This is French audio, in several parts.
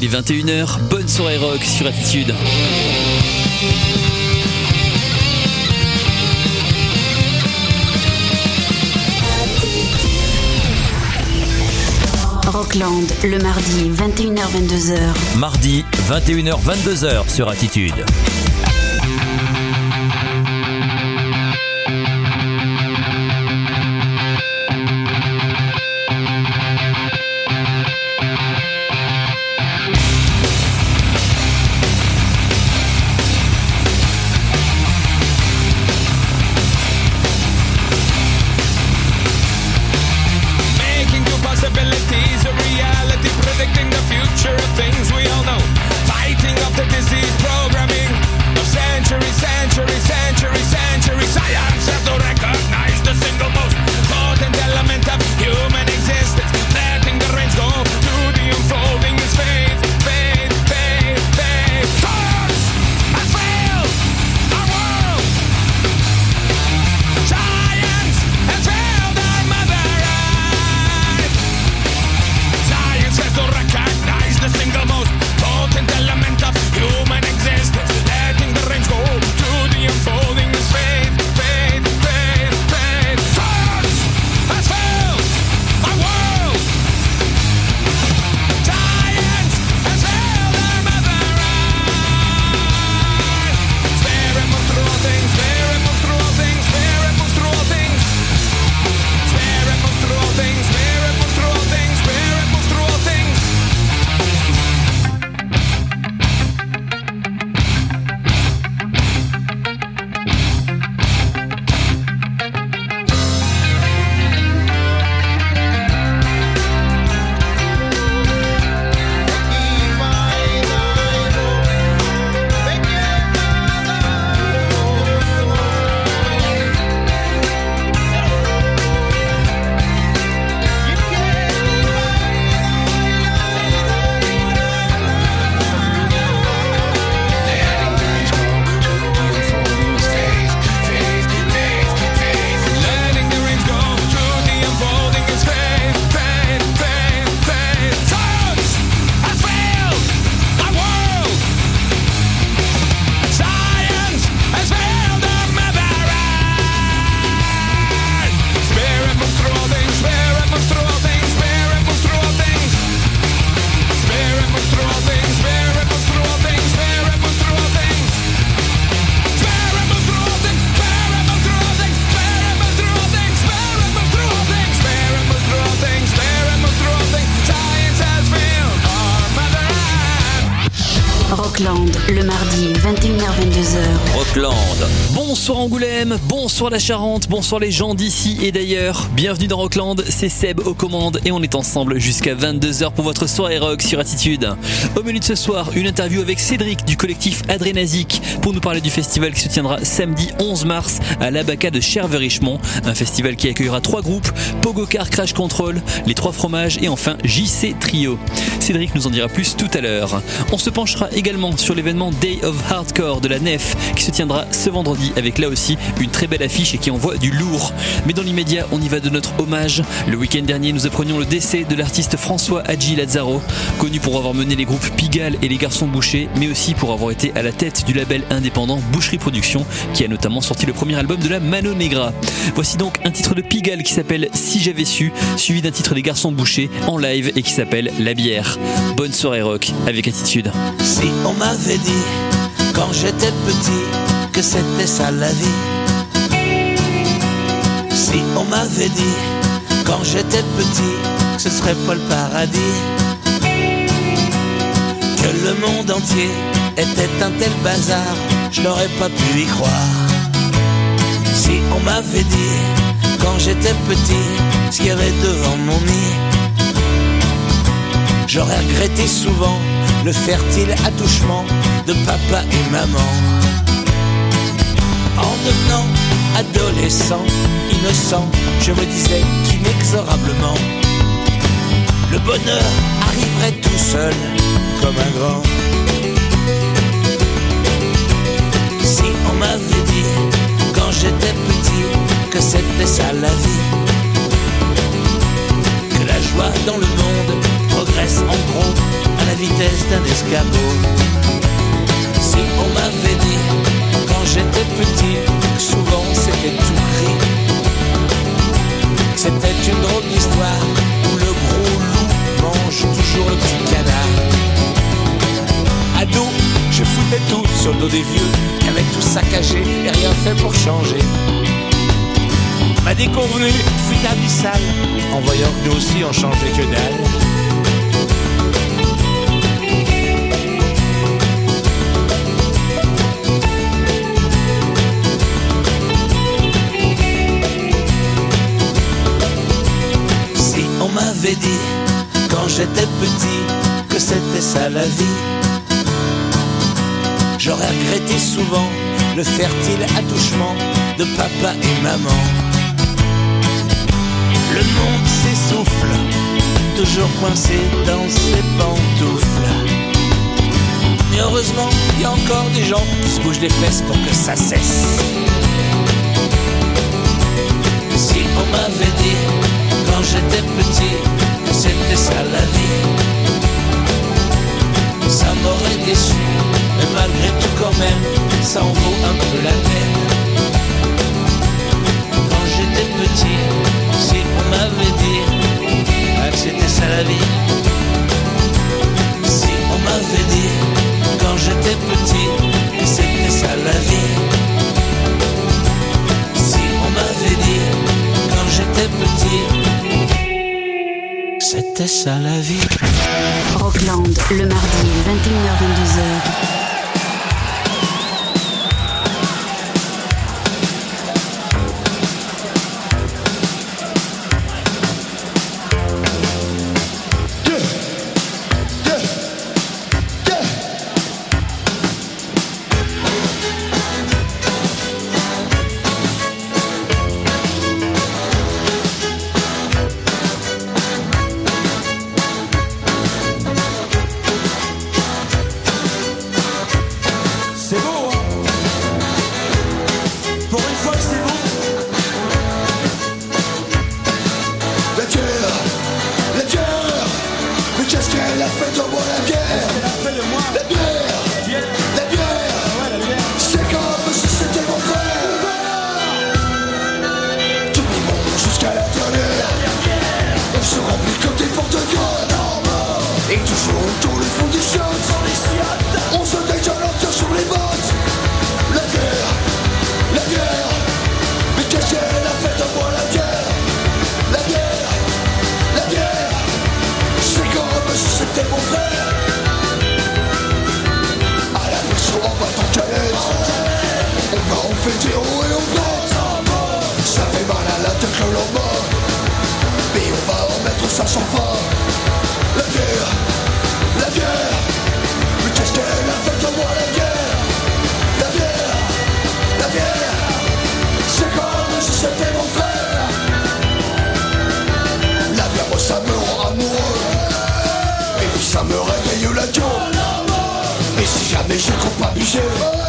il est 21h, bonne soirée rock sur Attitude. Rockland, le mardi 21h-22h. Mardi 21h-22h sur Attitude. Bonsoir la Charente, bonsoir les gens d'ici et d'ailleurs. Bienvenue dans Rockland, c'est Seb aux commandes et on est ensemble jusqu'à 22h pour votre soirée rock sur Attitude. Au menu de ce soir, une interview avec Cédric du collectif Adrénasique pour nous parler du festival qui se tiendra samedi 11 mars à l'Abaca de Cherve-Richemont. Un festival qui accueillera trois groupes, Pogocar Crash Control, les trois fromages et enfin JC Trio. Cédric nous en dira plus tout à l'heure. On se penchera également sur l'événement Day of Hardcore de la Nef qui se tiendra ce vendredi avec là aussi une très belle et qui envoie du lourd. Mais dans l'immédiat, on y va de notre hommage. Le week-end dernier, nous apprenions le décès de l'artiste François Hadji Lazzaro, connu pour avoir mené les groupes Pigalle et les Garçons Bouchés, mais aussi pour avoir été à la tête du label indépendant Boucherie Productions, qui a notamment sorti le premier album de la Mano Negra. Voici donc un titre de Pigalle qui s'appelle Si j'avais su, suivi d'un titre des Garçons Bouchés en live et qui s'appelle La bière. Bonne soirée rock avec attitude. Si on m'avait dit quand j'étais petit que c'était ça la vie. Si on m'avait dit quand j'étais petit ce serait pas le paradis. Que le monde entier était un tel bazar, je n'aurais pas pu y croire. Si on m'avait dit quand j'étais petit ce qu'il y avait devant mon nid. J'aurais regretté souvent le fertile attouchement de papa et maman. En devenant adolescent, innocent, je me disais qu'inexorablement, le bonheur arriverait tout seul, comme un grand. Si on m'avait dit, quand j'étais petit, que c'était ça la vie, que la joie dans le monde progresse en gros à la vitesse d'un escargot. Si on m'avait dit quand j'étais petit, souvent c'était tout gris. C'était une drôle d'histoire où le gros loup mange toujours le petit canard. Ado, je foutais tout sur le dos des vieux qui avaient tout saccagé et rien fait pour changer. Ma déconvenue fut abyssale en voyant que nous aussi on changeait que dalle. C'était ça la vie, j'aurais regretté souvent le fertile attouchement de papa et maman. Le monde s'essouffle, toujours coincé dans ses pantoufles. Mais heureusement, il y a encore des gens qui se bougent les fesses pour que ça cesse. Si on m'avait dit quand j'étais petit c'était ça la vie, ça m'aurait déçu. Mais malgré tout quand même, ça en vaut un peu la peine. Quand j'étais petit, si on m'avait dit ah, que c'était ça la vie, si on m'avait dit quand j'étais petit que c'était ça la vie, si on m'avait dit quand j'étais petit c'était ça la vie. Rockland, le mardi, 21h-22h. Jamais je compte pas bouger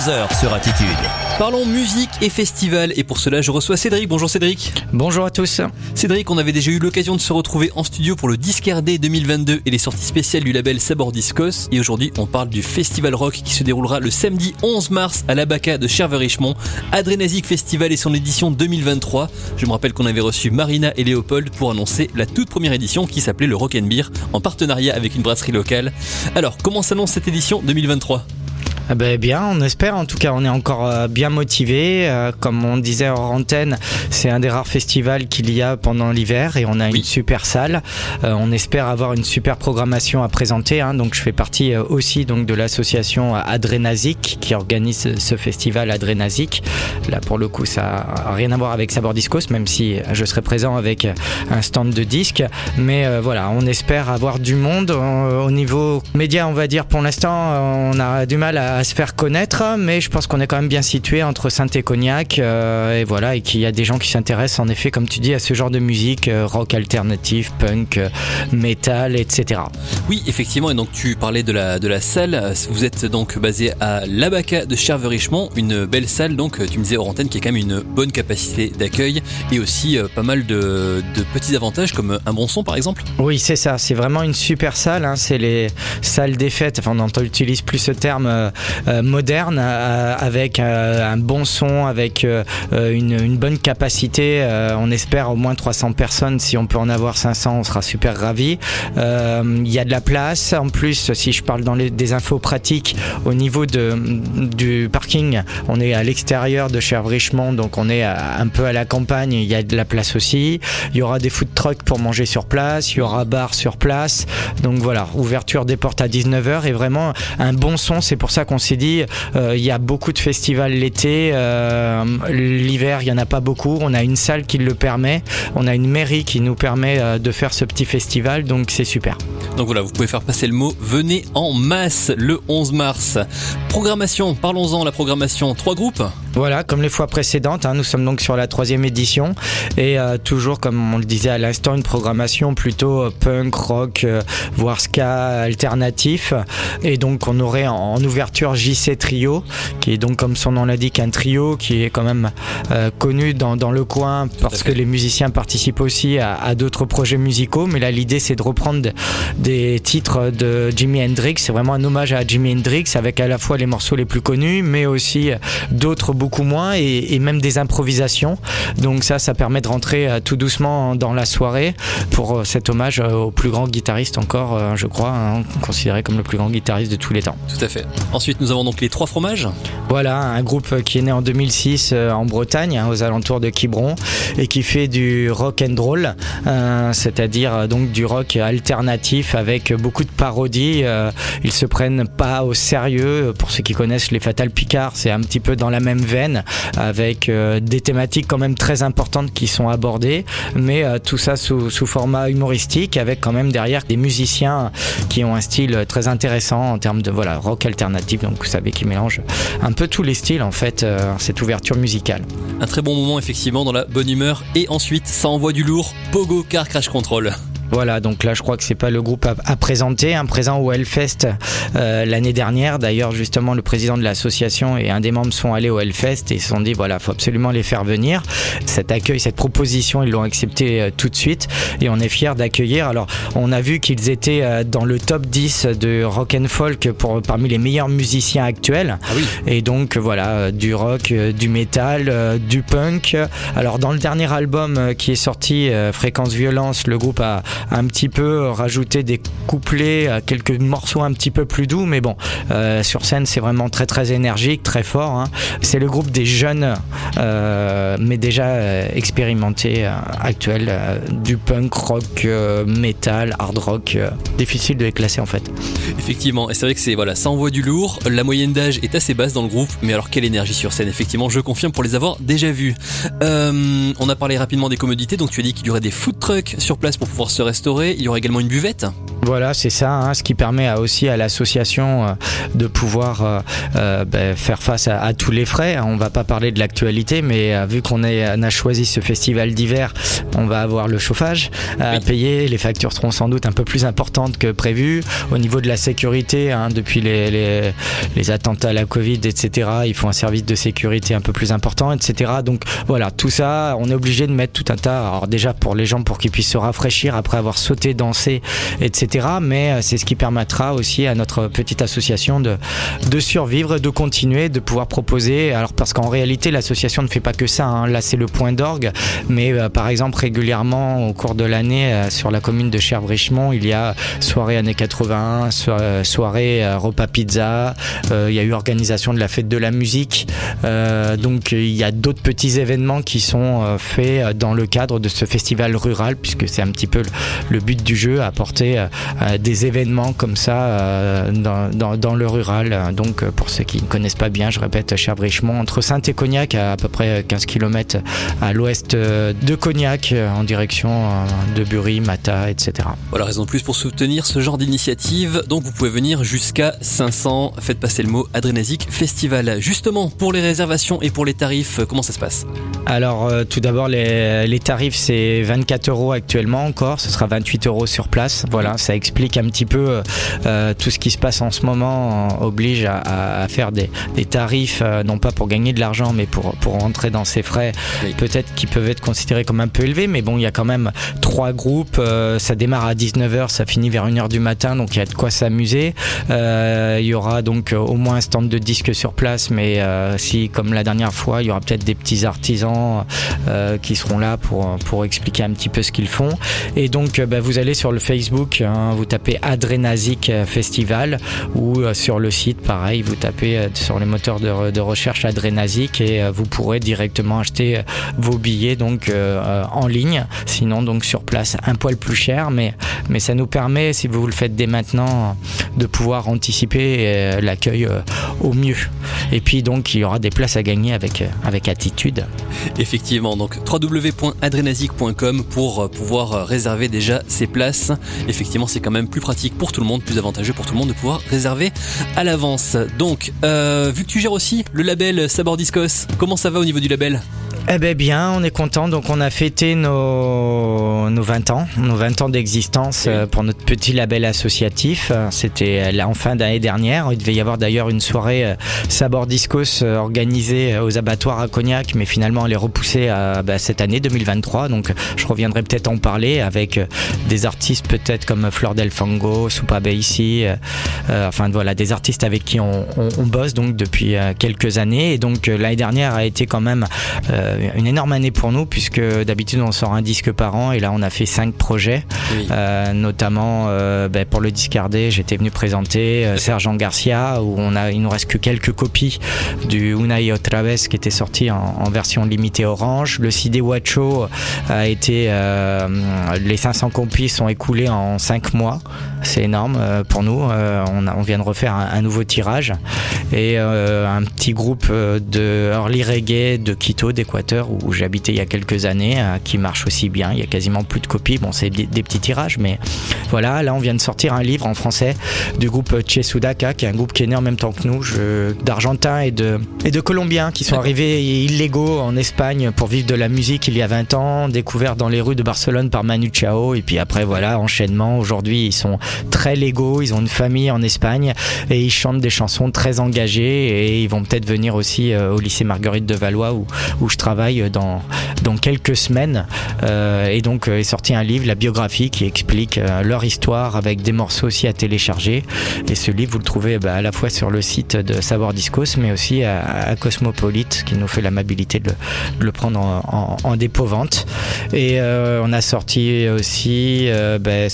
21h-22h sur Attitude. Parlons musique et festival et pour cela je reçois Cédric. Bonjour Cédric. Bonjour à tous. Cédric, on avait déjà eu l'occasion de se retrouver en studio pour le Discard Day 2022 et les sorties spéciales du label Sabor Discos. Et aujourd'hui, on parle du festival rock qui se déroulera le samedi 11 mars à l'Abaca de Cherve-Richemont. Adrénasique Festival et son édition 2023. Je me rappelle qu'on avait reçu Marina et Léopold pour annoncer la toute première édition qui s'appelait le Rock and Beer en partenariat avec une brasserie locale. Alors, comment s'annonce cette édition 2023 Ah ben bien, on espère. En tout cas, on est encore euh, bien motivé. Euh, comme on disait hors antenne, c'est un des rares festivals qu'il y a pendant l'hiver et on a Oui. une super salle. Euh, on espère avoir une super programmation à présenter. hein. Donc, je fais partie aussi donc de l'association Adrénasique qui organise ce festival Adrénasique. Là, pour le coup, ça a rien à voir avec Sabor Discos, même si je serai présent avec un stand de disques. Mais euh, voilà, on espère avoir du monde au niveau média, on va dire. Pour l'instant, on a du mal à, à se faire connaître, mais je pense qu'on est quand même bien situé entre Saint et Cognac, euh, et voilà, et qu'il y a des gens qui s'intéressent en effet, comme tu dis, à ce genre de musique, euh, rock alternatif, punk, euh, metal, etc. Oui, effectivement, et donc tu parlais de la, de la salle. Vous êtes donc basé à l'Abaca de Cherve-Richemont, une belle salle, donc tu me disais hors antenne, qui a quand même une bonne capacité d'accueil et aussi pas mal de, de petits avantages comme un bon son par exemple. Oui, c'est ça. C'est vraiment une super salle. hein. C'est les salles des fêtes. Enfin, on utilise plus ce terme moderne, euh, avec euh, un bon son, avec euh, euh, une, une bonne capacité. Euh, on espère au moins 300 personnes. Si on peut en avoir 500, on sera super ravis. Euh, Il y a de la place. En plus, si je parle dans les, des infos pratiques, au niveau de, du parking, on est à l'extérieur de Cherve-Richemont, donc on est un peu à la campagne. Il y a de la place aussi. Il y aura des food trucks pour manger sur place. Il y aura bar sur place. Donc voilà, ouverture des portes à 19h et vraiment un bon son. C'est pour ça qu'on s'est dit, euh, il y a beaucoup de festivals l'été. euh, L'hiver, il y en a pas beaucoup. On a une salle qui le permet. On a une mairie qui nous permet euh, de faire ce petit festival. Donc c'est super. Donc voilà, vous pouvez faire passer le mot. Venez en masse le 11 mars. Programmation, parlons-en, la programmation. Trois groupes Voilà, comme les fois précédentes, hein, nous sommes donc sur la troisième édition et euh, toujours, comme on le disait à l'instant, une programmation plutôt euh, punk, rock, euh, voire ska alternatif. Et donc on aurait en, en ouverture JC Trio, qui est donc comme son nom l'indique un trio qui est quand même euh, connu dans, dans le coin parce que les musiciens participent aussi à, à d'autres projets musicaux. Mais là l'idée c'est de reprendre de- des titres de Jimi Hendrix. C'est vraiment un hommage à Jimi Hendrix avec à la fois les morceaux les plus connus, mais aussi euh, d'autres beaucoup moins et, et même des improvisations. Donc ça, ça permet de rentrer euh, tout doucement dans la soirée pour cet hommage au plus grand guitariste encore, je crois, hein, considéré comme le plus grand guitariste de tous les temps. Tout à fait. Ensuite, nous avons donc les trois fromages. Voilà, un groupe qui est né en 2006 euh, en Bretagne, hein, aux alentours de Quiberon, et qui fait du rock and roll, euh, c'est-à-dire euh, donc du rock alternatif avec beaucoup de parodies. ils se prennent pas au sérieux. Pour ceux qui connaissent les Fatal Picard, c'est un petit peu dans la même veine, avec des thématiques quand même très importantes qui sont abordées, mais tout ça sous, sous format humoristique, avec quand même derrière des musiciens qui ont un style très intéressant en termes de voilà rock alternatif. Donc vous savez qui mélange un peu tous les styles en fait, euh, cette ouverture musicale. Un très bon moment effectivement dans la bonne humeur. Et ensuite, ça envoie du lourd. Pogo Car Crash Control. Voilà, donc là je crois que c'est pas le groupe à, à présenter, un présent au Hellfest euh, l'année dernière. D'ailleurs, justement, le président de l'association et un des membres sont allés au Hellfest et se sont dit voilà, faut absolument les faire venir. Cet accueil, cette proposition, ils l'ont accepté euh, tout de suite et on est fiers d'accueillir. Alors, on a vu qu'ils étaient euh, dans le top 10 de rock and folk pour parmi les meilleurs musiciens actuels. Ah oui. Et donc voilà, euh, du rock, euh, du métal, euh, du punk. Alors dans le dernier album euh, qui est sorti, euh, Fréquence Violence, le groupe a un petit peu rajouté des couplets, euh, quelques morceaux un petit peu plus doux, mais bon, euh, sur scène c'est vraiment très très énergique, très fort. hein. C'est le groupe des jeunes, euh, mais déjà expérimentés, actuels, du punk, rock, métal, hard rock. difficile de les classer en fait. Effectivement, et c'est vrai que c'est voilà, ça envoie du lourd. La moyenne d'âge est assez basse dans le groupe, mais alors quelle énergie sur scène? Effectivement, je confirme pour les avoir déjà vus. On a parlé rapidement des commodités, donc tu as dit qu'il y aurait des food trucks sur place pour pouvoir se restaurer. Il y aura également une buvette. Voilà, c'est ça, hein, ce qui permet à- aussi à l'association euh, de pouvoir euh, euh, ben, faire face à, à tous les frais. On va pas parler de l'actualité, mais euh, vu qu'on a choisi ce festival d'hiver, on va avoir le chauffage à Oui. payer. Les factures seront sans doute un peu plus importantes que prévu. Au niveau de la sécurité, hein, depuis les, les, les attentats à la Covid, etc., il faut un service de sécurité un peu plus important, etc. Donc voilà, tout ça, on est obligé de mettre tout un tas. Alors déjà pour les gens, pour qu'ils puissent se rafraîchir après avoir sauté, dansé, etc. Mais euh, c'est ce qui permettra aussi à notre petite association de, survivre, de continuer, de pouvoir proposer. Alors parce qu'en réalité, l'association ne fait pas que ça. hein. Là, c'est le point d'orgue. Mais euh, par exemple, régulièrement au cours de l'année, euh, sur la commune de Cherves-Richemont, il y a soirée années 81, so- euh, soirée repas pizza. il y a eu organisation de la fête de la musique. Donc il y a d'autres petits événements qui sont faits dans le cadre de ce festival rural, puisque c'est un petit peu le, but du jeu, apporter euh, euh, des événements comme ça euh, dans, dans, dans le rural. Donc pour ceux qui ne connaissent pas bien, je répète, Cherves-Richemont, entre Saint et Cognac, à, à peu près 15 km à l'ouest de Cognac, en direction de Bury, Mata, etc. Voilà, raison de plus pour soutenir ce genre d'initiative. Donc vous pouvez venir jusqu'à 500. Faites passer le mot Adrénasique Festival. Justement, pour les réservations et pour les tarifs, comment ça se passe? Alors euh, tout d'abord les, les tarifs c'est 24 euros actuellement encore, ce sera 28 euros sur place. Voilà, ça explique un petit peu euh, euh, tout ce qui se passe en ce moment euh, oblige à, faire des, des tarifs euh, non pas pour gagner de l'argent mais pour pour rentrer dans ses frais Oui. peut-être qui peuvent être considérés comme un peu élevés mais bon il y a quand même trois groupes, euh, ça démarre à 19h, ça finit vers 1h du matin donc il y a de quoi s'amuser. Il y aura donc au moins un stand de disques sur place mais si comme la dernière fois il y aura peut-être des petits artisans qui seront là pour, pour expliquer un petit peu ce qu'ils font. Et donc, euh, bah, vous allez sur le Facebook, hein, vous tapez Adrénasique Festival ou euh, sur le site, pareil, vous tapez euh, sur les moteurs de, recherche Adrénasique et euh, vous pourrez directement acheter euh, vos billets donc euh, euh, en ligne. Sinon, donc sur place, un poil plus cher, mais, mais ça nous permet, si vous le faites dès maintenant, de pouvoir anticiper euh, l'accueil euh, au mieux. Et puis donc, il y aura des places à gagner avec, euh, avec attitude. Effectivement, donc www.adrenasique.com pour euh, pouvoir euh, réserver déjà ces places. Effectivement, c'est quand même plus pratique pour tout le monde, plus avantageux pour tout le monde de pouvoir réserver à l'avance. Donc, euh, vu que tu gères aussi le label Sabor Discos, comment ça va au niveau du label? Eh ben bien, on est content. Donc on a fêté nos, nos 20 ans, nos 20 ans d'existence euh, pour notre petit label associatif. C'était euh, en fin d'année dernière. Il devait y avoir d'ailleurs une soirée euh, Sabor Discos organisée aux abattoirs à Cognac, mais finalement elle est repoussée à bah, cette année 2023. Donc je reviendrai peut-être en parler avec des artistes peut-être comme Fleur del Fango, Soupa ici, euh, enfin voilà des artistes avec qui on, on- on bosse donc depuis quelques années. Et donc l'année dernière a été quand même euh, une énorme année pour nous puisque d'habitude on sort un disque par an et là on a fait cinq projets, Oui. Euh, notamment euh, ben, pour le discardé j'étais venu présenter euh, Sergent Garcia où on a il nous reste que quelques copies du Una y Otra Vez qui était sorti en, en version limitée orange. Le CD Wacho a été euh, les 500 copies sont écoulées en 5 mois. C'est énorme euh, pour nous. Euh, on, a- on vient de refaire un, un nouveau tirage et euh, un petit groupe de early reggae de Quito, d'Équateur, où j'habitais il y a quelques années, qui marche aussi bien. Il y a quasiment plus de copies. Bon, c'est des, des petits tirages, mais voilà. Là, on vient de sortir un livre en français du groupe Che Sudaka, qui est un groupe qui est né en même temps que nous, d'Argentins et de, et de Colombiens qui sont arrivés illégaux en Espagne pour vivre de la musique il y a 20 ans, découverts dans les rues de Barcelone par Manu Chao, et puis après, voilà, enchaînement. Aujourd'hui, ils sont très légaux, ils ont une famille en Espagne et ils chantent des chansons très engagées et ils vont peut-être venir aussi euh, au lycée Marguerite de Valois où, où je travaille dans, dans quelques semaines. Euh, et donc euh, est sorti un livre, la biographie, qui explique leur histoire avec des morceaux aussi à télécharger. Et ce livre, vous le trouvez bah, à la fois sur le site de Savoir Discos, mais aussi à, Cosmopolite, qui nous fait l'amabilité de, de le prendre en, en, en dépôt-vente. Et on a sorti aussi euh, bah,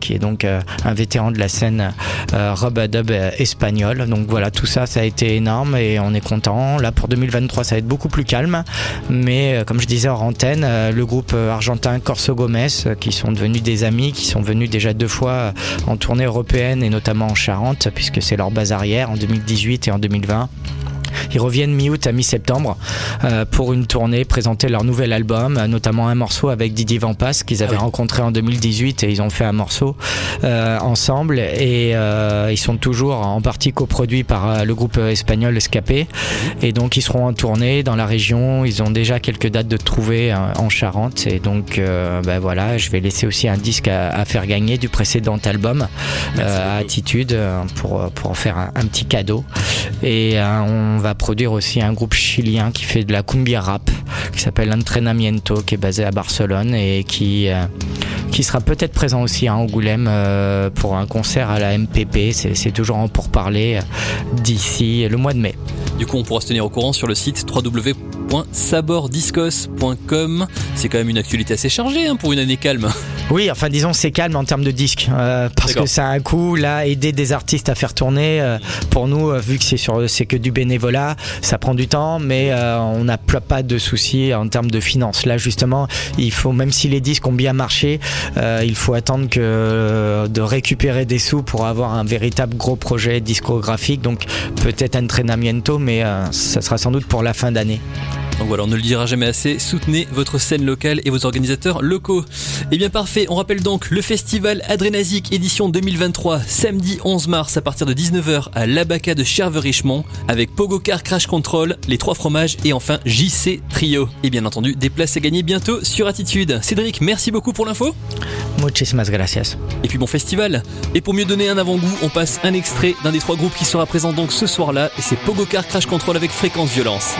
qui est donc euh, un vétéran de la scène euh, rub-a-dub euh, espagnole. Donc voilà, tout ça, ça a été énorme et on est content. Là, pour 2023, ça va être beaucoup plus calme. Mais comme je disais en antenne, le groupe argentin Corso Gomez, qui sont devenus des amis, qui sont venus déjà deux fois en tournée européenne et notamment en Charente, puisque c'est leur base arrière en 2018 et en 2020. Ils reviennent mi-août à mi-septembre euh, pour une tournée, présenter leur nouvel album, euh, notamment un morceau avec Didier Vampas qu'ils avaient Ah oui. rencontré en 2018 et ils ont fait un morceau euh, ensemble. Et ils sont toujours en partie coproduits par le groupe espagnol Escapé. Et donc ils seront en tournée dans la région. Ils ont déjà quelques dates de trouver en Charente. Et donc ben voilà, je vais laisser aussi un disque à, à faire gagner du précédent album à Attitude pour pour en faire un, un petit cadeau. Et on va produire aussi un groupe chilien qui fait de la cumbia rap qui s'appelle Entrenamiento qui est basé à Barcelone et qui euh, sera peut-être présent aussi à Angoulême euh, pour un concert à la MPP. C'est c'est toujours en pourparler euh, d'ici le mois de mai. Du coup, on pourra se tenir au courant sur le site www.sabordiscos.com. C'est quand même une actualité assez chargée hein, pour une année calme. Oui, enfin disons c'est calme en termes de disques euh, parce que ça a un coût. Là, aider des artistes à faire tourner, euh, pour nous, euh, vu que c'est sur, c'est que du bénévolat, ça prend du temps, mais euh, on n'a pas de soucis en termes de finances. Là, justement, il faut même si les disques ont bien marché, euh, il faut attendre que de récupérer des sous pour avoir un véritable gros projet discographique. Donc peut-être un entrenamiento, mais euh, ça sera sans doute pour la fin d'année. Donc voilà, on ne le dira jamais assez, soutenez votre scène locale et vos organisateurs locaux. Et bien parfait, on rappelle donc le festival Adrénasique édition 2023, samedi 11 mars à partir de 19h à l'Abaca de Cherve-Richemont, avec Pogocar Crash Control, les trois fromages et enfin JC Trio. Et bien entendu, des places à gagner bientôt sur Attitude. Cédric, merci beaucoup pour l'info. Muchísimas gracias. Et puis bon festival. Et pour mieux donner un avant-goût, on passe un extrait d'un des trois groupes qui sera présent donc ce soir-là, et c'est Pogocar Crash Control avec Fréquence Violence.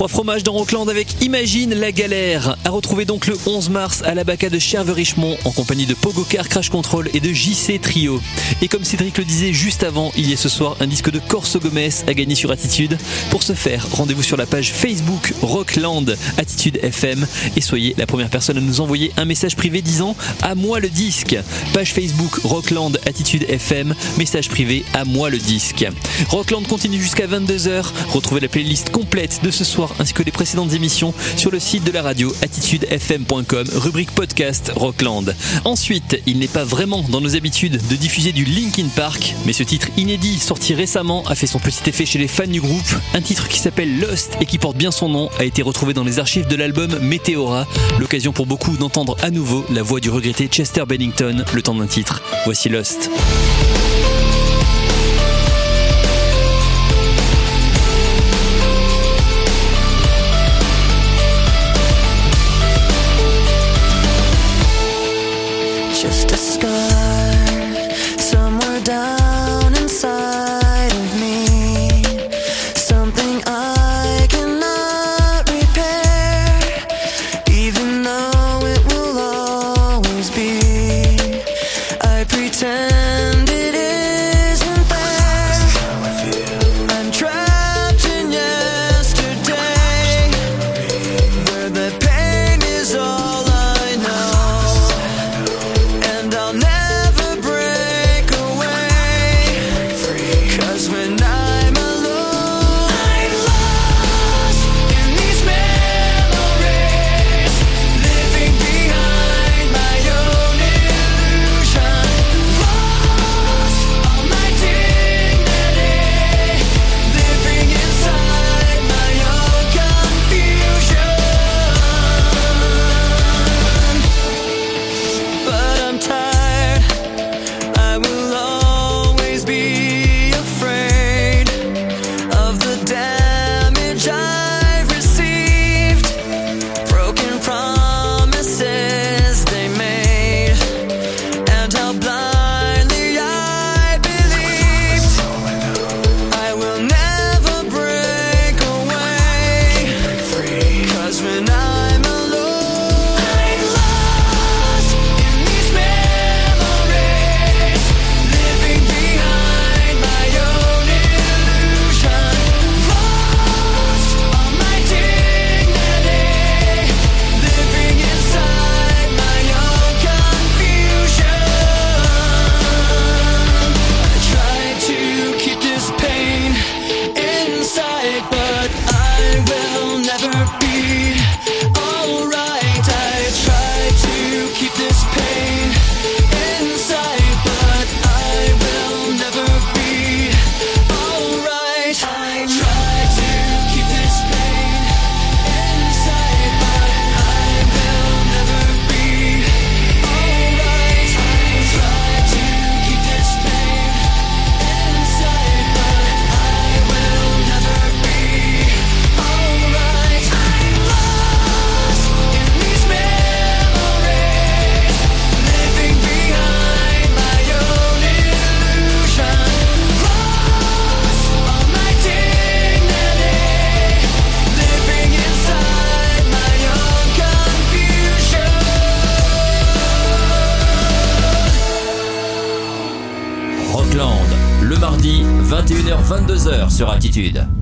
Trois fromages dans Rockland avec Imagine la galère. À retrouver donc le 11 mars à la Baca de Cherves-Richmond en compagnie de Pogocar Crash Control et de JC Trio. Et comme Cédric le disait juste avant, il y a ce soir un disque de Corso Gomez à gagner sur Attitude. Pour ce faire, rendez-vous sur la page Facebook Rockland Attitude FM et soyez la première personne à nous envoyer un message privé disant à moi le disque. Page Facebook Rockland Attitude FM, message privé à moi le disque. Rockland continue jusqu'à 22h. Retrouvez la playlist complète de ce soir ainsi que les précédentes émissions sur le site de la radio attitudefm.com, rubrique podcast Rockland. Ensuite, il n'est pas vraiment dans nos habitudes de diffuser du Linkin Park, mais ce titre inédit sorti récemment a fait son petit effet chez les fans du groupe. Un titre qui s'appelle Lost et qui porte bien son nom a été retrouvé dans les archives de l'album Meteora, l'occasion pour beaucoup d'entendre à nouveau la voix du regretté Chester Bennington le temps d'un titre. Voici Lost.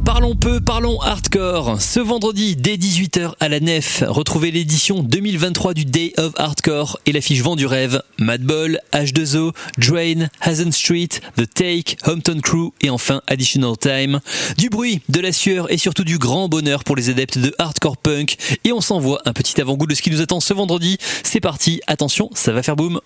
Parlons peu, parlons hardcore. Ce vendredi, dès 18h à la Nef, retrouvez l'édition 2023 du Day of Hardcore et l'affiche Vent du Rêve, Madball, H2O, Drain, Hazen Street, The Take, Hampton Crew et enfin Additional Time. Du bruit, de la sueur et surtout du grand bonheur pour les adeptes de hardcore punk. Et on s'envoie un petit avant-goût de ce qui nous attend ce vendredi. C'est parti, attention, ça va faire boum.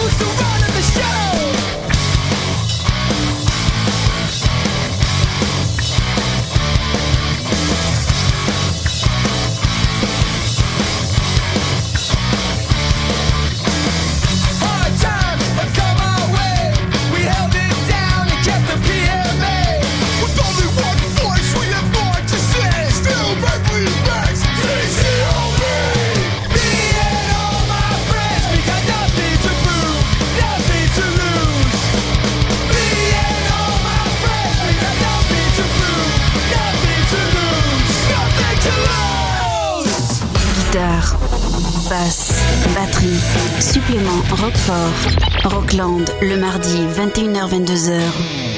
who's the Roquefort, Rockland, le mardi 21h-22h.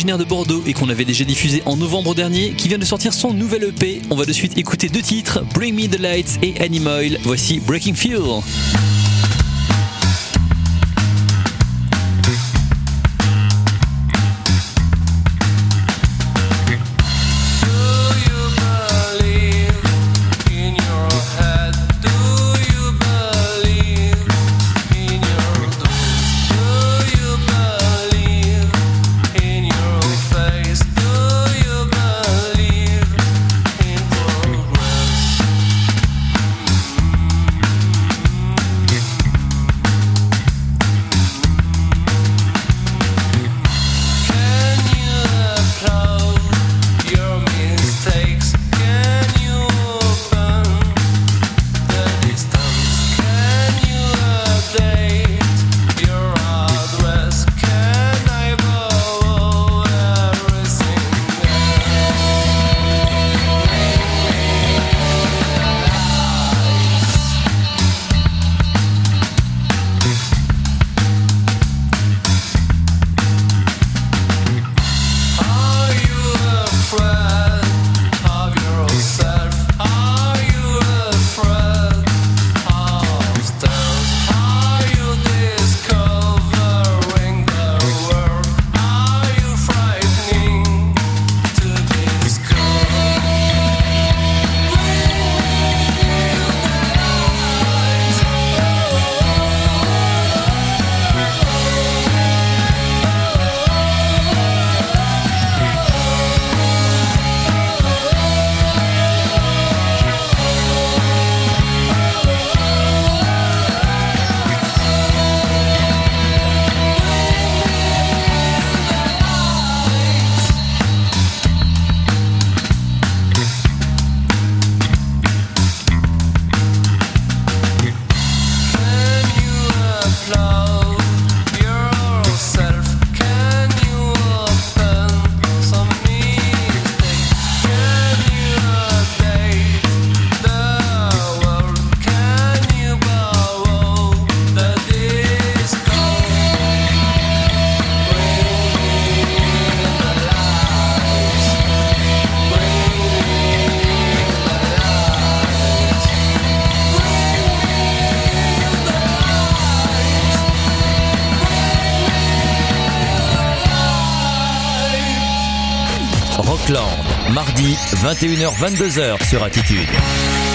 Originaire de Bordeaux et qu'on avait déjà diffusé en novembre dernier, qui vient de sortir son nouvel EP. On va de suite écouter deux titres, Bring Me the Lights et Animal. Voici Breaking Fuel. Mardi 21h-22h sur Attitude.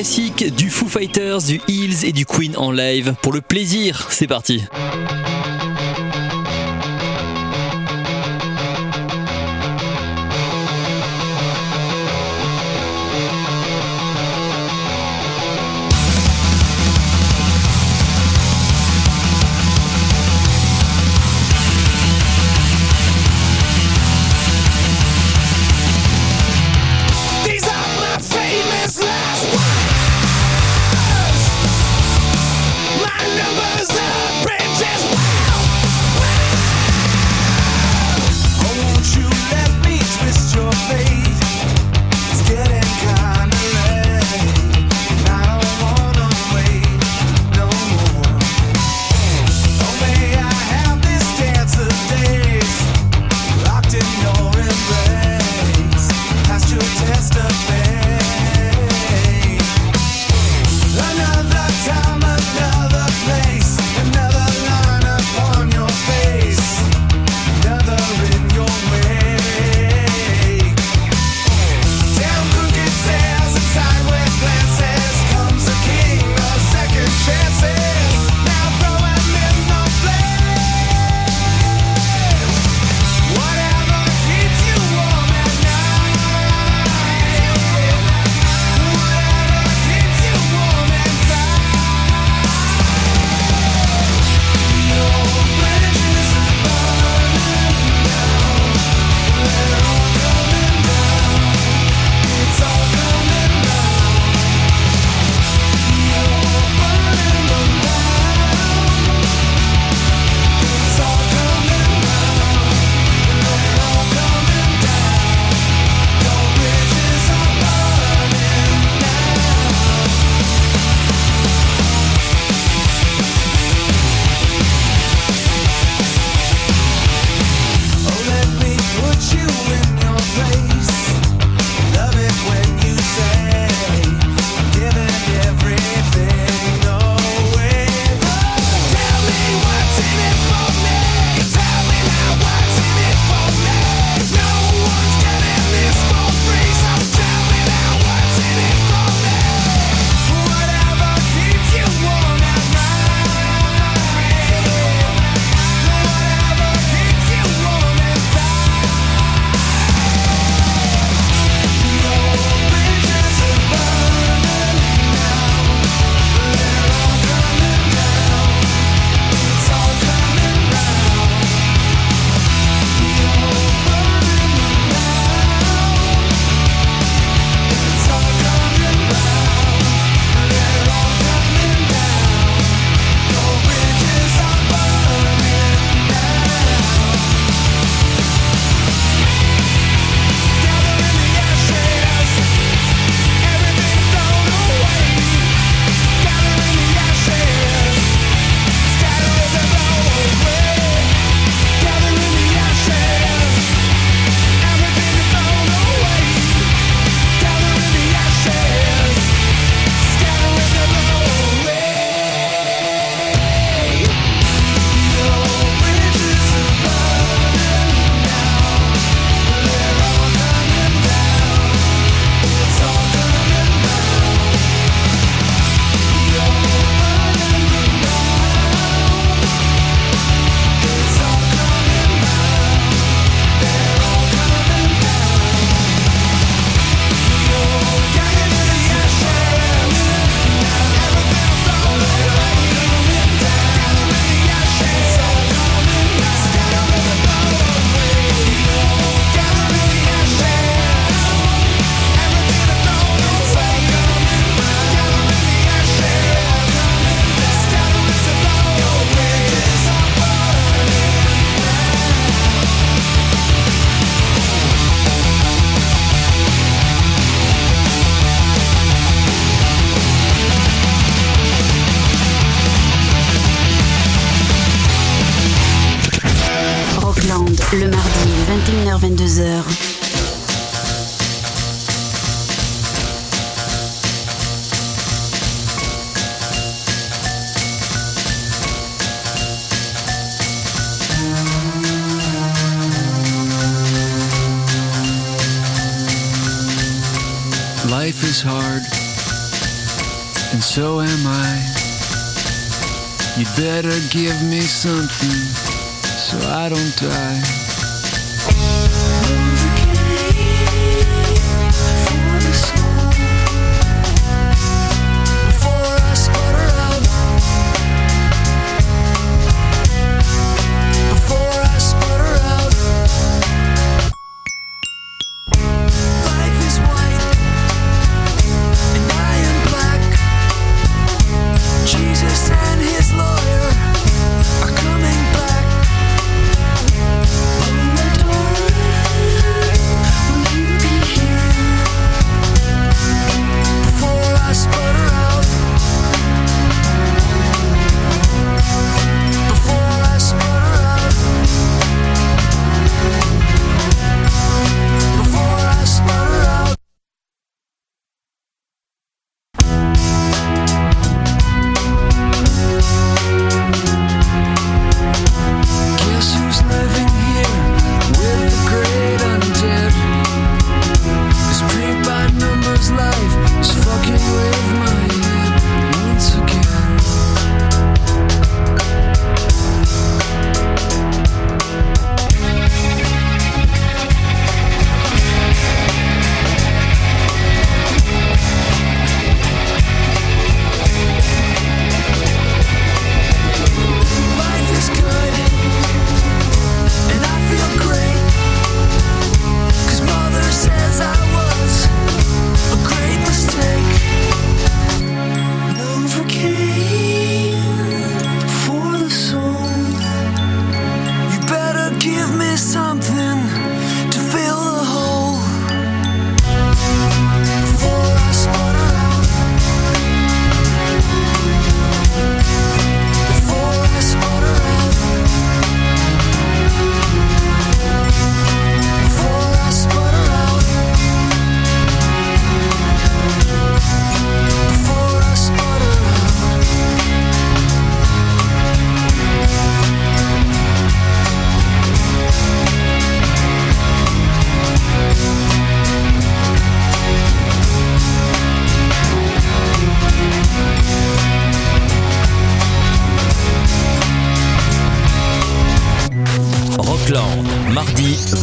Classiques du Foo Fighters, du Hills et du Queen en live. Pour le plaisir, c'est parti. better give me something so I don't die.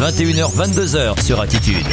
21h-22h sur Attitude.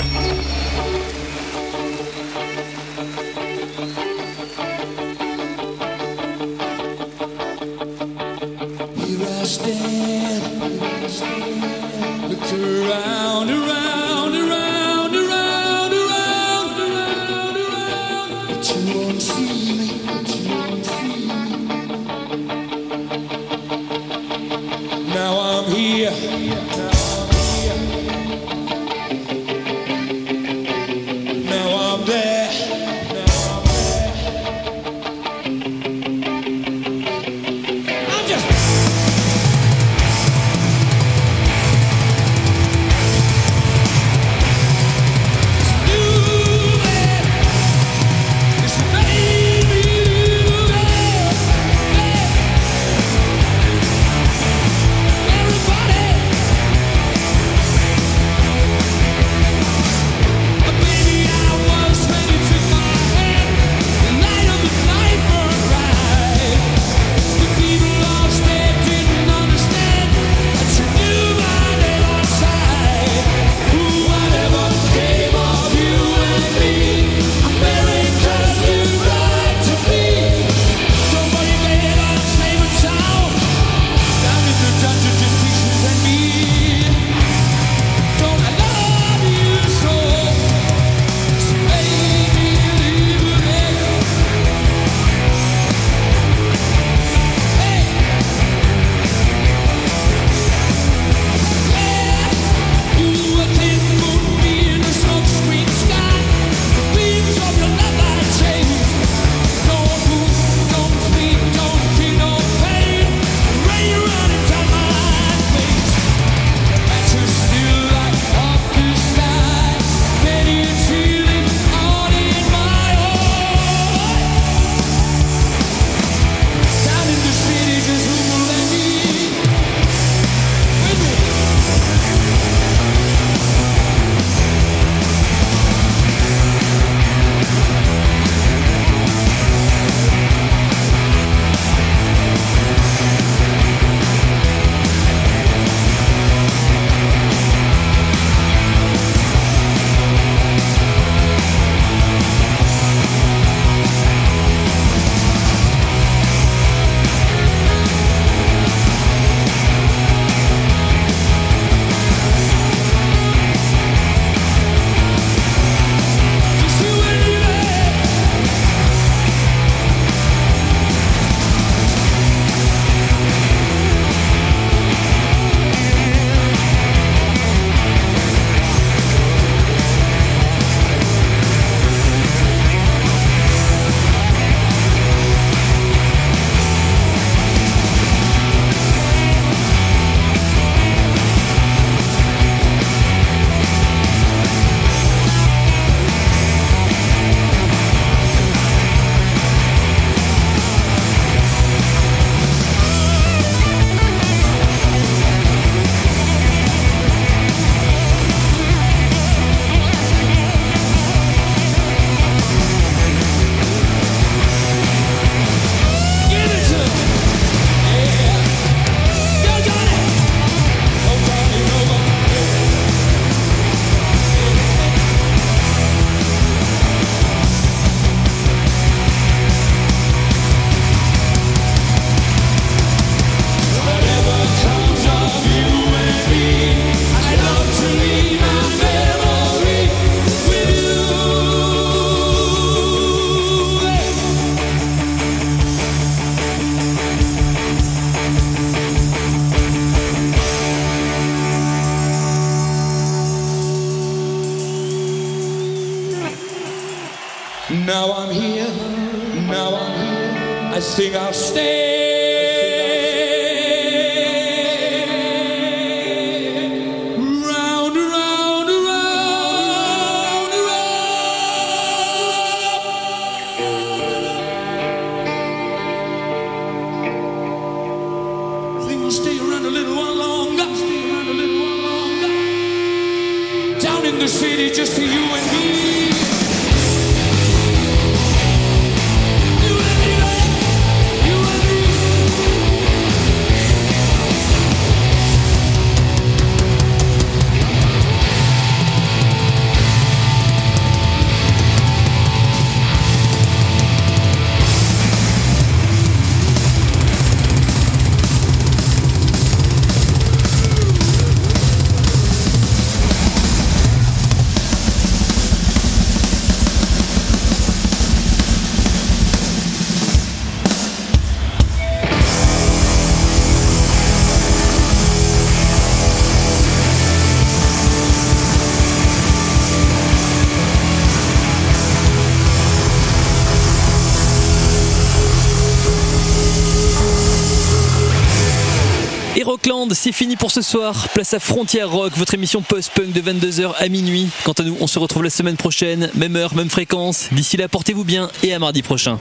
Ce soir. Place à Frontière Rock, votre émission post-punk de 22h à minuit. Quant à nous, on se retrouve la semaine prochaine, même heure, même fréquence. D'ici là, portez-vous bien et à mardi prochain.